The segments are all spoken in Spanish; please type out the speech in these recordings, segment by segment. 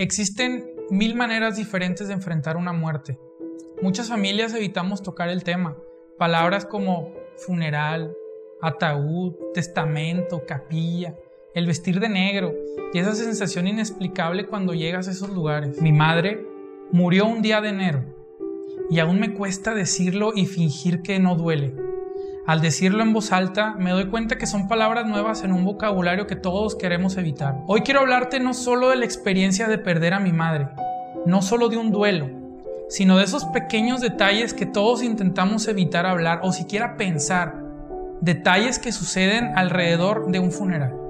Existen mil maneras diferentes de enfrentar una muerte. Muchas familias evitamos tocar el tema. Palabras como funeral, ataúd, testamento, capilla, el vestir de negro y esa sensación inexplicable cuando llegas a esos lugares. Mi madre murió un día de enero y aún me cuesta decirlo y fingir que no duele. Al decirlo en voz alta, me doy cuenta que son palabras nuevas en un vocabulario que todos queremos evitar. Hoy quiero hablarte no solo de la experiencia de perder a mi madre, no solo de un duelo, sino de esos pequeños detalles que todos intentamos evitar hablar o siquiera pensar, detalles que suceden alrededor de un funeral.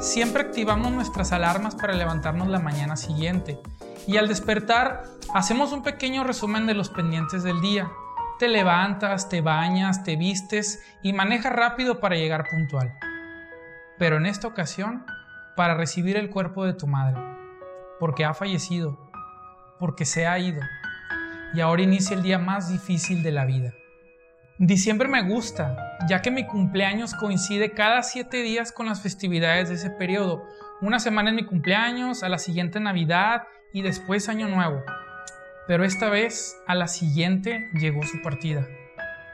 Siempre activamos nuestras alarmas para levantarnos la mañana siguiente y al despertar hacemos un pequeño resumen de los pendientes del día. Te levantas, te bañas, te vistes y manejas rápido para llegar puntual. Pero en esta ocasión, para recibir el cuerpo de tu madre, porque ha fallecido, porque se ha ido y ahora inicia el día más difícil de la vida. Diciembre me gusta, ya que mi cumpleaños coincide cada siete días con las festividades de ese periodo. Una semana es mi cumpleaños, a la siguiente Navidad y después Año Nuevo. Pero esta vez, a la siguiente, llegó su partida.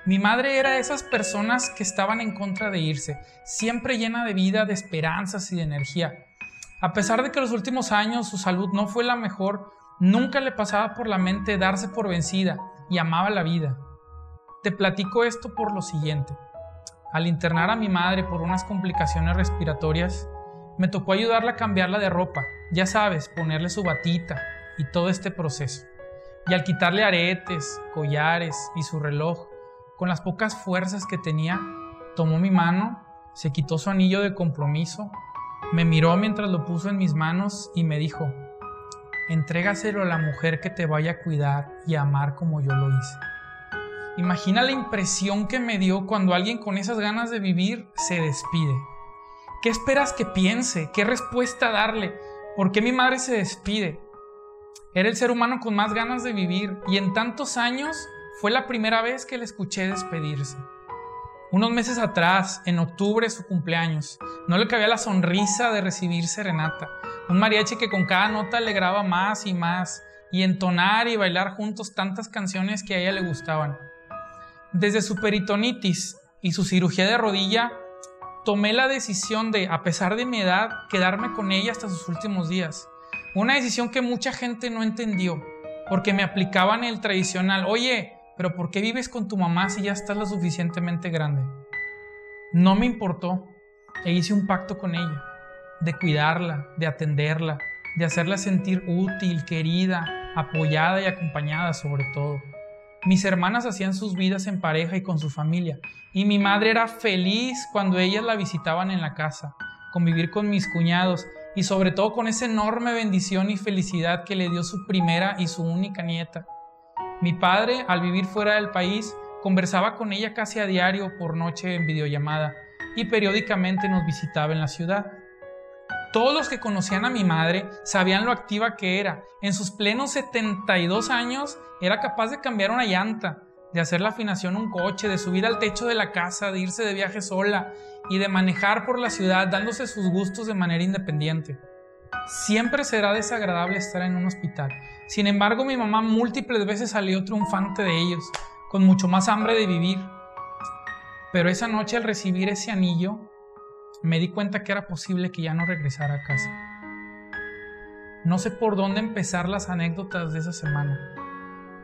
Mi madre era de esas personas que estaban en contra de irse, siempre llena de vida, de esperanzas y de energía. A pesar de que los últimos años su salud no fue la mejor, nunca le pasaba por la mente darse por vencida y amaba la vida. Te platico esto por lo siguiente. Al internar a mi madre por unas complicaciones respiratorias, me tocó ayudarla a cambiarla de ropa, ya sabes, ponerle su batita y todo este proceso. Y al quitarle aretes, collares y su reloj, con las pocas fuerzas que tenía, tomó mi mano, se quitó su anillo de compromiso, me miró mientras lo puso en mis manos y me dijo, entrégaselo a la mujer que te vaya a cuidar y a amar como yo lo hice. Imagina la impresión que me dio cuando alguien con esas ganas de vivir se despide. ¿Qué esperas que piense? ¿Qué respuesta darle? ¿Por qué mi madre se despide? Era el ser humano con más ganas de vivir y en tantos años fue la primera vez que le escuché despedirse. Unos meses atrás, en octubre, su cumpleaños, no le cabía la sonrisa de recibir serenata. Un mariachi que con cada nota le graba más y más y entonar y bailar juntos tantas canciones que a ella le gustaban. Desde su peritonitis y su cirugía de rodilla, tomé la decisión de, a pesar de mi edad, quedarme con ella hasta sus últimos días. Una decisión que mucha gente no entendió, porque me aplicaban el tradicional, oye, pero ¿por qué vives con tu mamá si ya estás lo suficientemente grande? No me importó e hice un pacto con ella, de cuidarla, de atenderla, de hacerla sentir útil, querida, apoyada y acompañada sobre todo. Mis hermanas hacían sus vidas en pareja y con su familia, y mi madre era feliz cuando ellas la visitaban en la casa, convivir con mis cuñados y sobre todo con esa enorme bendición y felicidad que le dio su primera y su única nieta. Mi padre, al vivir fuera del país, conversaba con ella casi a diario por noche en videollamada y periódicamente nos visitaba en la ciudad. Todos los que conocían a mi madre sabían lo activa que era. En sus plenos 72 años era capaz de cambiar una llanta, de hacer la afinación un coche, de subir al techo de la casa, de irse de viaje sola y de manejar por la ciudad dándose sus gustos de manera independiente. Siempre será desagradable estar en un hospital. Sin embargo, mi mamá múltiples veces salió triunfante de ellos, con mucho más hambre de vivir. Pero esa noche al recibir ese anillo, me di cuenta que era posible que ya no regresara a casa. No sé por dónde empezar las anécdotas de esa semana.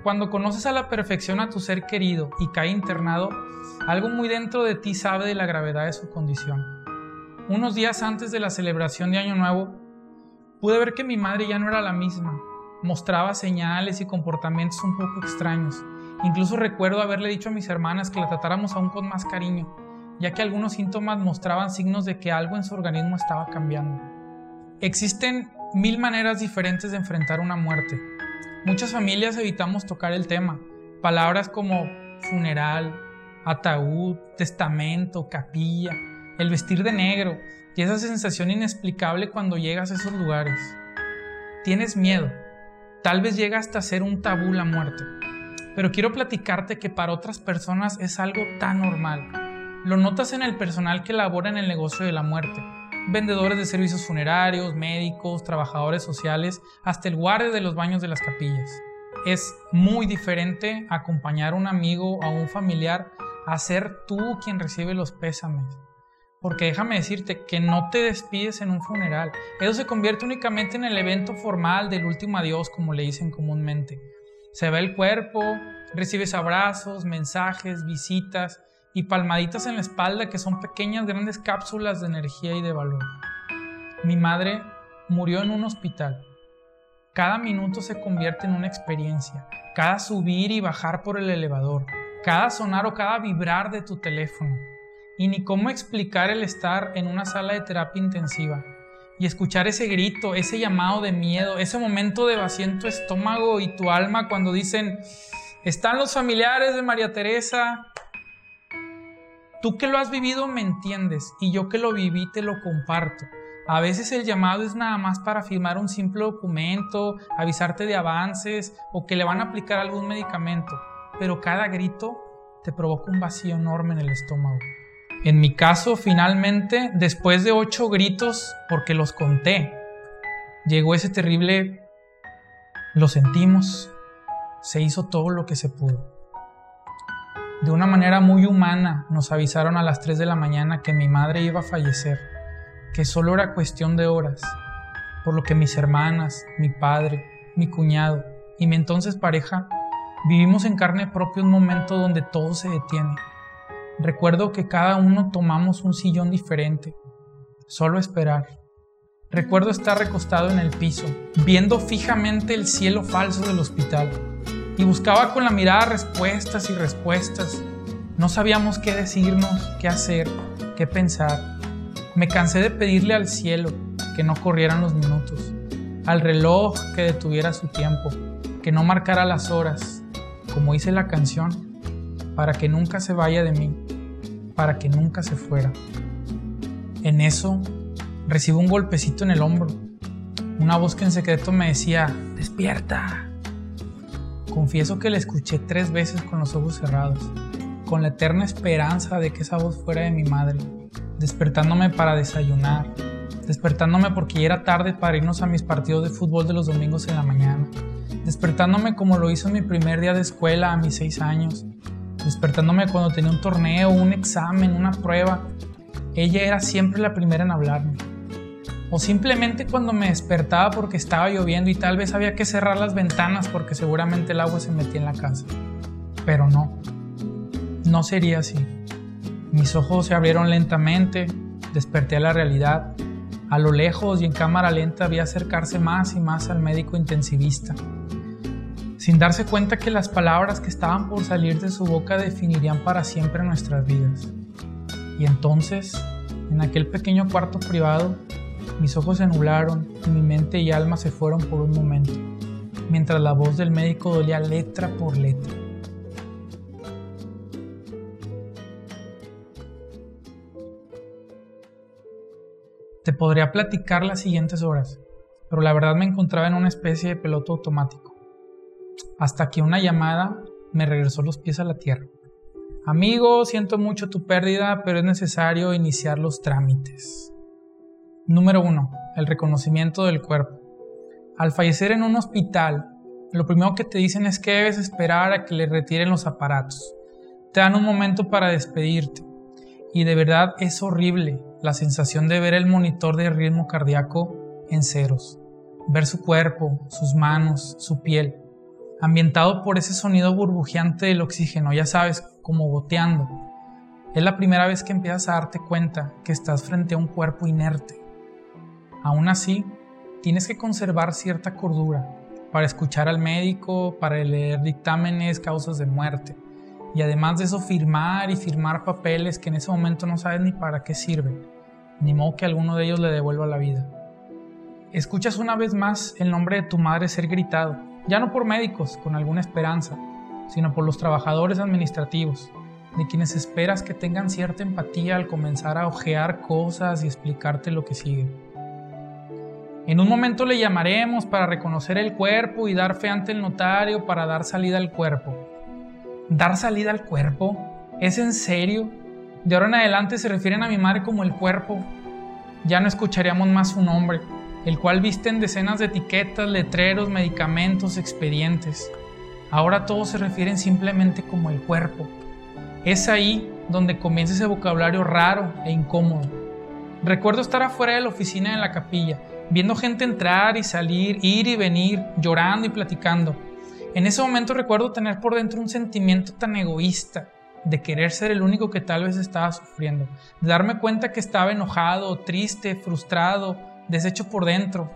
Cuando conoces a la perfección a tu ser querido y cae internado, algo muy dentro de ti sabe de la gravedad de su condición. Unos días antes de la celebración de Año Nuevo, pude ver que mi madre ya no era la misma. Mostraba señales y comportamientos un poco extraños. Incluso recuerdo haberle dicho a mis hermanas que la tratáramos aún con más cariño ya que algunos síntomas mostraban signos de que algo en su organismo estaba cambiando. Existen mil maneras diferentes de enfrentar una muerte. Muchas familias evitamos tocar el tema. Palabras como funeral, ataúd, testamento, capilla, el vestir de negro y esa sensación inexplicable cuando llegas a esos lugares. tienes miedo. Tal vez llega hasta ser un tabú la muerte. Pero quiero platicarte que para otras personas es algo tan normal. Lo notas en el personal que labora en el negocio de la muerte. Vendedores de servicios funerarios, médicos, trabajadores sociales, hasta el guardia de los baños de las capillas. Es muy diferente acompañar a un amigo o a un familiar a ser tú quien recibe los pésames. Porque déjame decirte que no te despides en un funeral. Eso se convierte únicamente en el evento formal del último adiós, como le dicen comúnmente. Se ve el cuerpo, recibes abrazos, mensajes, visitas y palmaditas en la espalda que son pequeñas, grandes cápsulas de energía y de valor. Mi madre murió en un hospital. Cada minuto se convierte en una experiencia. Cada subir y bajar por el elevador. Cada sonar o cada vibrar de tu teléfono y ni cómo explicar el estar en una sala de terapia intensiva y escuchar ese grito, ese llamado de miedo, ese momento de vacío tu estómago y tu alma cuando dicen, están los familiares de María Teresa. Tú que lo has vivido me entiendes y yo que lo viví te lo comparto. A veces el llamado es nada más para firmar un simple documento, avisarte de avances o que le van a aplicar algún medicamento, pero cada grito te provoca un vacío enorme en el estómago. En mi caso, finalmente, después de ocho gritos, porque los conté, llegó ese terrible, lo sentimos, se hizo todo lo que se pudo. De una manera muy humana nos avisaron a las 3 de la mañana que mi madre iba a fallecer, que solo era cuestión de horas, por lo que mis hermanas, mi padre, mi cuñado y mi entonces pareja vivimos en carne propia un momento donde todo se detiene Recuerdo que cada uno tomamos un sillón diferente, solo esperar. Recuerdo estar recostado en el piso, viendo fijamente el cielo falso del hospital, y buscaba con la mirada respuestas y respuestas. No sabíamos qué decirnos, qué hacer, qué pensar. Me cansé de pedirle al cielo que no corrieran los minutos, al reloj que detuviera su tiempo, que no marcara las horas, como dice la canción, para que nunca se vaya de mí, para que nunca se fuera. En eso recibo un golpecito en el hombro, una voz que en secreto me decía, despierta. Confieso que la escuché tres veces con los ojos cerrados, con la eterna esperanza de que esa voz fuera de mi madre, despertándome para desayunar, despertándome porque ya era tarde para irnos a mis partidos de fútbol de los domingos en la mañana, despertándome como lo hizo en mi primer día de escuela a mis seis años, despertándome cuando tenía un torneo, un examen, una prueba. Ella era siempre la primera en hablarme. O simplemente cuando me despertaba porque estaba lloviendo y tal vez había que cerrar las ventanas porque seguramente el agua se metía en la casa. Pero no, no sería así. Mis ojos se abrieron lentamente, desperté a la realidad. A lo lejos y en cámara lenta vi acercarse más y más al médico intensivista sin darse cuenta que las palabras que estaban por salir de su boca definirían para siempre nuestras vidas. Y entonces, en aquel pequeño cuarto privado, mis ojos se nublaron y mi mente y alma se fueron por un momento, mientras la voz del médico dolía letra por letra. Te podría platicar las siguientes horas, pero la verdad me encontraba en una especie de peloto automático hasta que una llamada me regresó los pies a la tierra. Amigo, siento mucho tu pérdida, pero es necesario iniciar los trámites. Número 1. El reconocimiento del cuerpo. Al fallecer en un hospital, lo primero que te dicen es que debes esperar a que le retiren los aparatos. Te dan un momento para despedirte. Y de verdad es horrible la sensación de ver el monitor de ritmo cardíaco en ceros. Ver su cuerpo, sus manos, su piel ambientado por ese sonido burbujeante del oxígeno, ya sabes, como goteando. Es la primera vez que empiezas a darte cuenta que estás frente a un cuerpo inerte. Aún así, tienes que conservar cierta cordura para escuchar al médico, para leer dictámenes, causas de muerte. Y además de eso, firmar y firmar papeles que en ese momento no sabes ni para qué sirven, ni modo que alguno de ellos le devuelva la vida. Escuchas una vez más el nombre de tu madre ser gritado ya no por médicos con alguna esperanza, sino por los trabajadores administrativos, de quienes esperas que tengan cierta empatía al comenzar a ojear cosas y explicarte lo que sigue. En un momento le llamaremos para reconocer el cuerpo y dar fe ante el notario para dar salida al cuerpo. ¿Dar salida al cuerpo? ¿Es en serio? De ahora en adelante se refieren a mi madre como el cuerpo. Ya no escucharíamos más su nombre, el cual viste en decenas de etiquetas, letreros, medicamentos, expedientes. Ahora todos se refieren simplemente como el cuerpo. Es ahí donde comienza ese vocabulario raro e incómodo. Recuerdo estar afuera de la oficina de la capilla, viendo gente entrar y salir, ir y venir, llorando y platicando. En ese momento recuerdo tener por dentro un sentimiento tan egoísta, de querer ser el único que tal vez estaba sufriendo, de darme cuenta que estaba enojado, triste, frustrado, deshecho por dentro,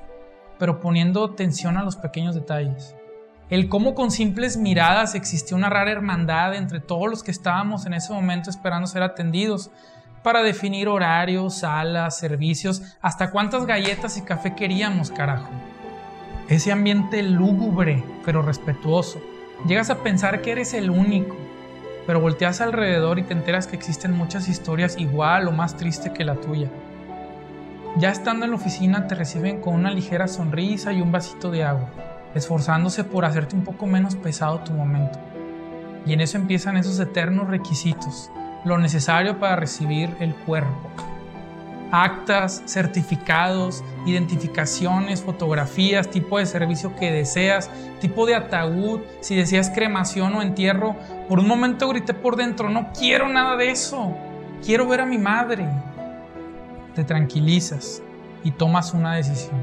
pero poniendo tensión a los pequeños detalles. El cómo con simples miradas existía una rara hermandad entre todos los que estábamos en ese momento esperando ser atendidos, para definir horarios, salas, servicios, hasta cuántas galletas y café queríamos, carajo. Ese ambiente lúgubre, pero respetuoso. Llegas a pensar que eres el único, pero volteas alrededor y te enteras que existen muchas historias igual o más tristes que la tuya. Ya estando en la oficina te reciben con una ligera sonrisa y un vasito de agua, esforzándose por hacerte un poco menos pesado tu momento. Y en eso empiezan esos eternos requisitos, lo necesario para recibir el cuerpo. Actas, certificados, identificaciones, fotografías, tipo de servicio que deseas, tipo de ataúd, si deseas cremación o entierro. Por un momento grité por dentro, no quiero nada de eso, quiero ver a mi madre. Te tranquilizas y tomas una decisión.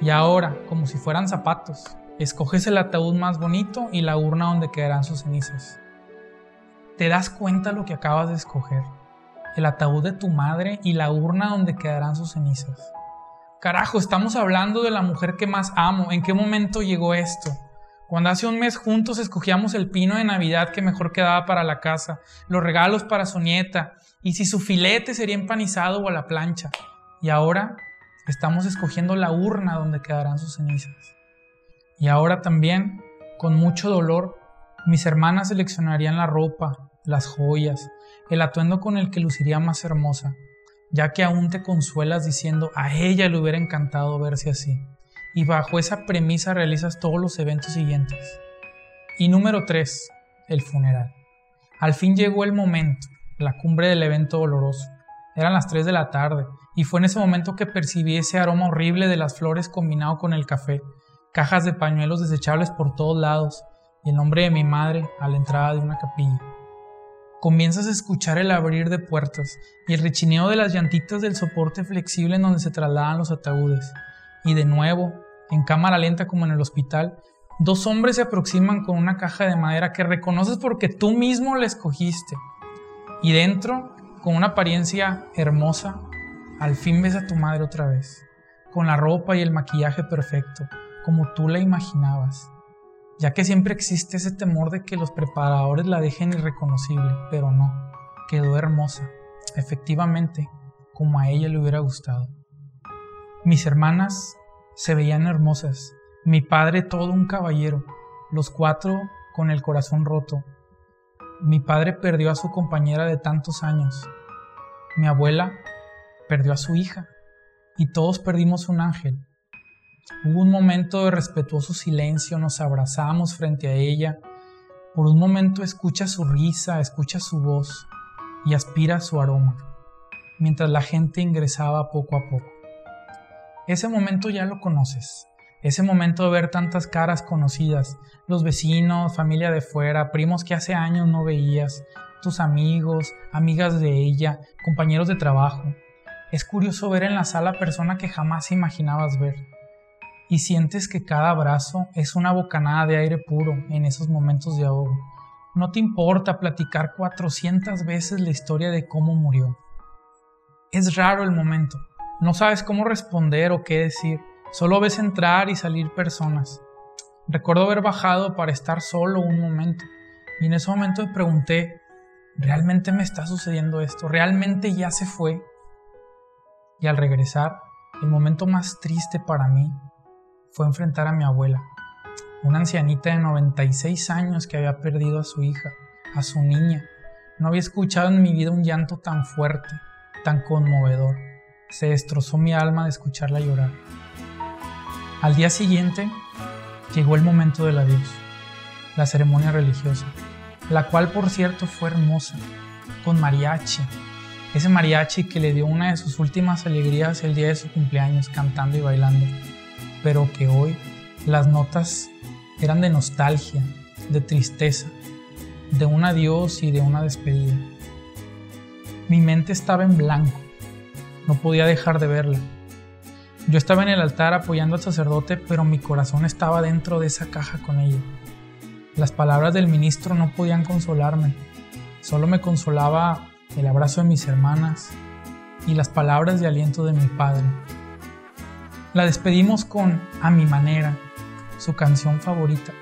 Y ahora, como si fueran zapatos, escoges el ataúd más bonito y la urna donde quedarán sus cenizas te das cuenta lo que acabas de escoger, el ataúd de tu madre y la urna donde quedarán sus cenizas. Carajo, estamos hablando de la mujer que más amo. ¿En qué momento llegó esto? Cuando hace un mes juntos escogíamos el pino de Navidad que mejor quedaba para la casa, los regalos para su nieta, y si su filete sería empanizado o a la plancha. Y ahora estamos escogiendo la urna donde quedarán sus cenizas. Y ahora también, con mucho dolor, mis hermanas seleccionarían la ropa, las joyas, el atuendo con el que luciría más hermosa, ya que aún te consuelas diciendo a ella le hubiera encantado verse así. Y bajo esa premisa realizas todos los eventos siguientes. Y número 3. El funeral. Al fin llegó el momento, la cumbre del evento doloroso. Eran las 3 de la tarde, y fue en ese momento que percibí ese aroma horrible de las flores combinado con el café, cajas de pañuelos desechables por todos lados, y el nombre de mi madre a la entrada de una capilla. Comienzas a escuchar el abrir de puertas y el rechineo de las llantitas del soporte flexible en donde se trasladan los ataúdes. Y de nuevo, en cámara lenta como en el hospital, dos hombres se aproximan con una caja de madera que reconoces porque tú mismo la escogiste. Y dentro, con una apariencia hermosa, al fin ves a tu madre otra vez, con la ropa y el maquillaje perfecto, como tú la imaginabas ya que siempre existe ese temor de que los preparadores la dejen irreconocible, pero no, quedó hermosa, efectivamente, como a ella le hubiera gustado. Mis hermanas se veían hermosas, mi padre todo un caballero, los cuatro con el corazón roto. Mi padre perdió a su compañera de tantos años, mi abuela perdió a su hija, y todos perdimos un ángel, Hubo un momento de respetuoso silencio, nos abrazamos frente a ella. Por un momento escucha su risa, escucha su voz y aspira su aroma, mientras la gente ingresaba poco a poco. Ese momento ya lo conoces, ese momento de ver tantas caras conocidas, los vecinos, familia de fuera, primos que hace años no veías, tus amigos, amigas de ella, compañeros de trabajo. Es curioso ver en la sala persona que jamás imaginabas ver y sientes que cada abrazo es una bocanada de aire puro en esos momentos de ahogo. No te importa platicar 400 veces la historia de cómo murió. Es raro el momento. No sabes cómo responder o qué decir. Solo ves entrar y salir personas. Recuerdo haber bajado para estar solo un momento. Y en ese momento me pregunté, ¿realmente me está sucediendo esto? ¿Realmente ya se fue? Y al regresar, el momento más triste para mí fue enfrentar a mi abuela, una ancianita de 96 años que había perdido a su hija, a su niña. No había escuchado en mi vida un llanto tan fuerte, tan conmovedor. Se destrozó mi alma de escucharla llorar. Al día siguiente llegó el momento del adiós, la ceremonia religiosa, la cual por cierto fue hermosa, con mariachi, ese mariachi que le dio una de sus últimas alegrías el día de su cumpleaños cantando y bailando, pero que hoy las notas eran de nostalgia, de tristeza, de un adiós y de una despedida. Mi mente estaba en blanco, no podía dejar de verla. Yo estaba en el altar apoyando al sacerdote, pero mi corazón estaba dentro de esa caja con ella. Las palabras del ministro no podían consolarme, solo me consolaba el abrazo de mis hermanas y las palabras de aliento de mi padre. La despedimos con A mi manera, su canción favorita,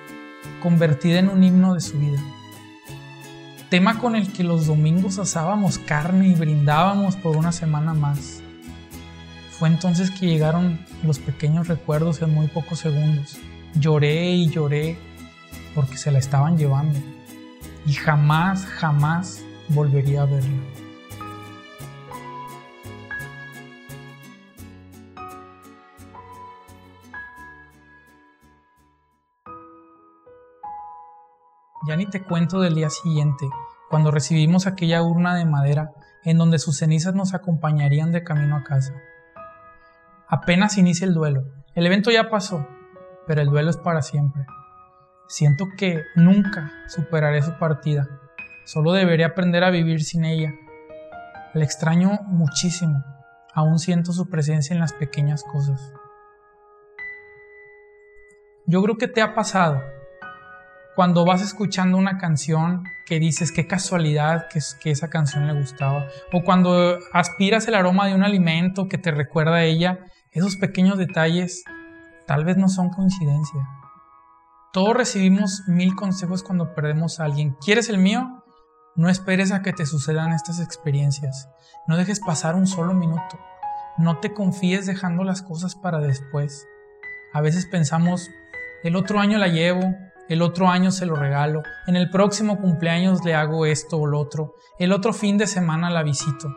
convertida en un himno de su vida. Tema con el que los domingos asábamos carne y brindábamos por una semana más. Fue entonces que llegaron los pequeños recuerdos en muy pocos segundos. Lloré y lloré porque se la estaban llevando. Y jamás, jamás volvería a verla. Ya ni te cuento del día siguiente, cuando recibimos aquella urna de madera en donde sus cenizas nos acompañarían de camino a casa. Apenas inicia el duelo. El evento ya pasó, pero el duelo es para siempre. Siento que nunca superaré su partida. Solo debería aprender a vivir sin ella. La extraño muchísimo. Aún siento su presencia en las pequeñas cosas. Yo creo que te ha pasado cuando vas escuchando una canción que dices qué casualidad que, que esa canción le gustaba, o cuando aspiras el aroma de un alimento que te recuerda a ella, esos pequeños detalles tal vez no son coincidencia. Todos recibimos mil consejos cuando perdemos a alguien. ¿Quieres el mío? No esperes a que te sucedan estas experiencias. No dejes pasar un solo minuto. No te confíes dejando las cosas para después. A veces pensamos, el otro año la llevo, el otro año se lo regalo, en el próximo cumpleaños le hago esto o lo otro, el otro fin de semana la visito.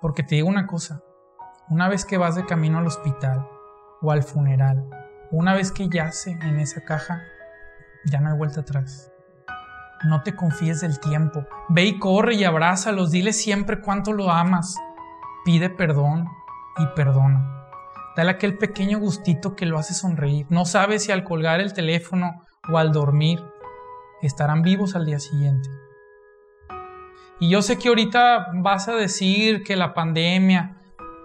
Porque te digo una cosa, una vez que vas de camino al hospital o al funeral, una vez que yace en esa caja, ya no hay vuelta atrás. No te confíes del tiempo. Ve y corre y abrázalos. Dile siempre cuánto lo amas. Pide perdón y perdona. Dale aquel pequeño gustito que lo hace sonreír. No sabes si al colgar el teléfono o al dormir estarán vivos al día siguiente. Y yo sé que ahorita vas a decir que la pandemia,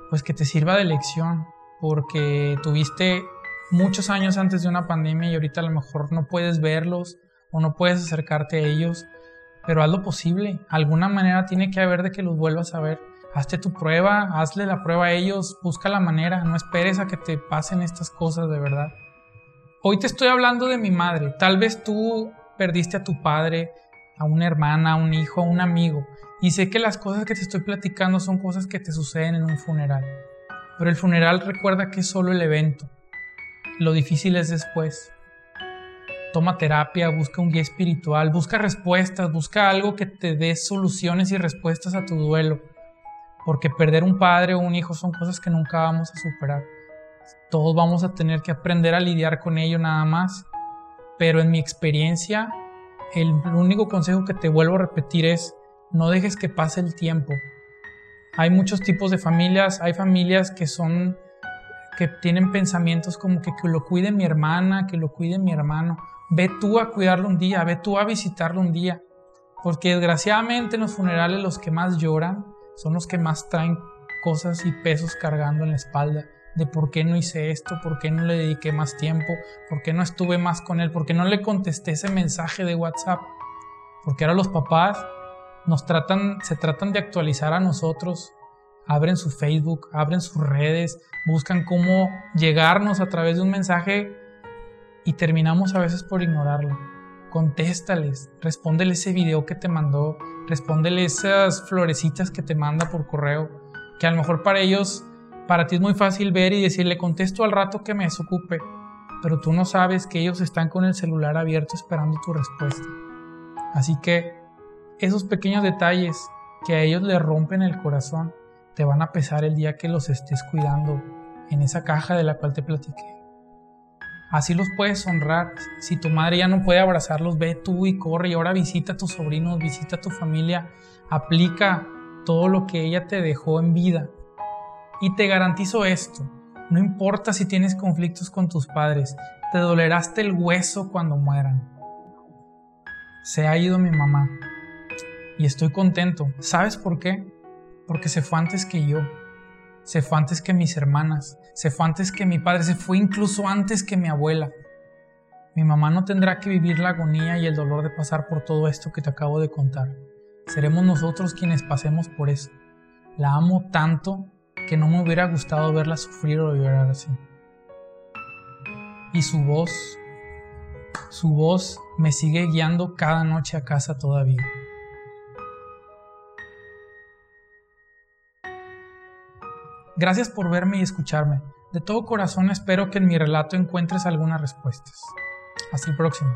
pues que te sirva de lección, porque tuviste muchos años antes de una pandemia y ahorita a lo mejor no puedes verlos o no puedes acercarte a ellos, pero haz lo posible. Alguna manera tiene que haber de que los vuelvas a ver. Hazte tu prueba, hazle la prueba a ellos, busca la manera, no esperes a que te pasen estas cosas de verdad. Hoy te estoy hablando de mi madre. Tal vez tú perdiste a tu padre, a una hermana, a un hijo, a un amigo. Y sé que las cosas que te estoy platicando son cosas que te suceden en un funeral. Pero el funeral recuerda que es solo el evento. Lo difícil es después toma terapia, busca un guía espiritual, busca respuestas, busca algo que te dé soluciones y respuestas a tu duelo. Porque perder un padre o un hijo son cosas que nunca vamos a superar. Todos vamos a tener que aprender a lidiar con ello nada más. Pero en mi experiencia, el único consejo que te vuelvo a repetir es, no dejes que pase el tiempo. Hay muchos tipos de familias, hay familias que son que tienen pensamientos como que, que lo cuide mi hermana, que lo cuide mi hermano. Ve tú a cuidarlo un día, ve tú a visitarlo un día. Porque desgraciadamente en los funerales los que más lloran son los que más traen cosas y pesos cargando en la espalda. De por qué no hice esto, por qué no le dediqué más tiempo, por qué no estuve más con él, por qué no le contesté ese mensaje de WhatsApp. Porque ahora los papás nos tratan, se tratan de actualizar a nosotros, abren su Facebook, abren sus redes, buscan cómo llegarnos a través de un mensaje y terminamos a veces por ignorarlo. Contéstales, respóndele ese video que te mandó, respóndele esas florecitas que te manda por correo, que a lo mejor para ellos, para ti es muy fácil ver y decirle contesto al rato que me desocupe, pero tú no sabes que ellos están con el celular abierto esperando tu respuesta. Así que esos pequeños detalles que a ellos le rompen el corazón te van a pesar el día que los estés cuidando en esa caja de la cual te platiqué. Así los puedes honrar. Si tu madre ya no puede abrazarlos, ve tú y corre y ahora visita a tus sobrinos, visita a tu familia, aplica todo lo que ella te dejó en vida. Y te garantizo esto, no importa si tienes conflictos con tus padres, te dolerá hasta el hueso cuando mueran. Se ha ido mi mamá y estoy contento. ¿Sabes por qué? Porque se fue antes que yo se fue antes que mis hermanas, se fue antes que mi padre, se fue incluso antes que mi abuela. Mi mamá no tendrá que vivir la agonía y el dolor de pasar por todo esto que te acabo de contar. Seremos nosotros quienes pasemos por eso. La amo tanto que no me hubiera gustado verla sufrir o llorar así. Y su voz, su voz me sigue guiando cada noche a casa todavía. Gracias por verme y escucharme. De todo corazón espero que en mi relato encuentres algunas respuestas. Hasta el próximo.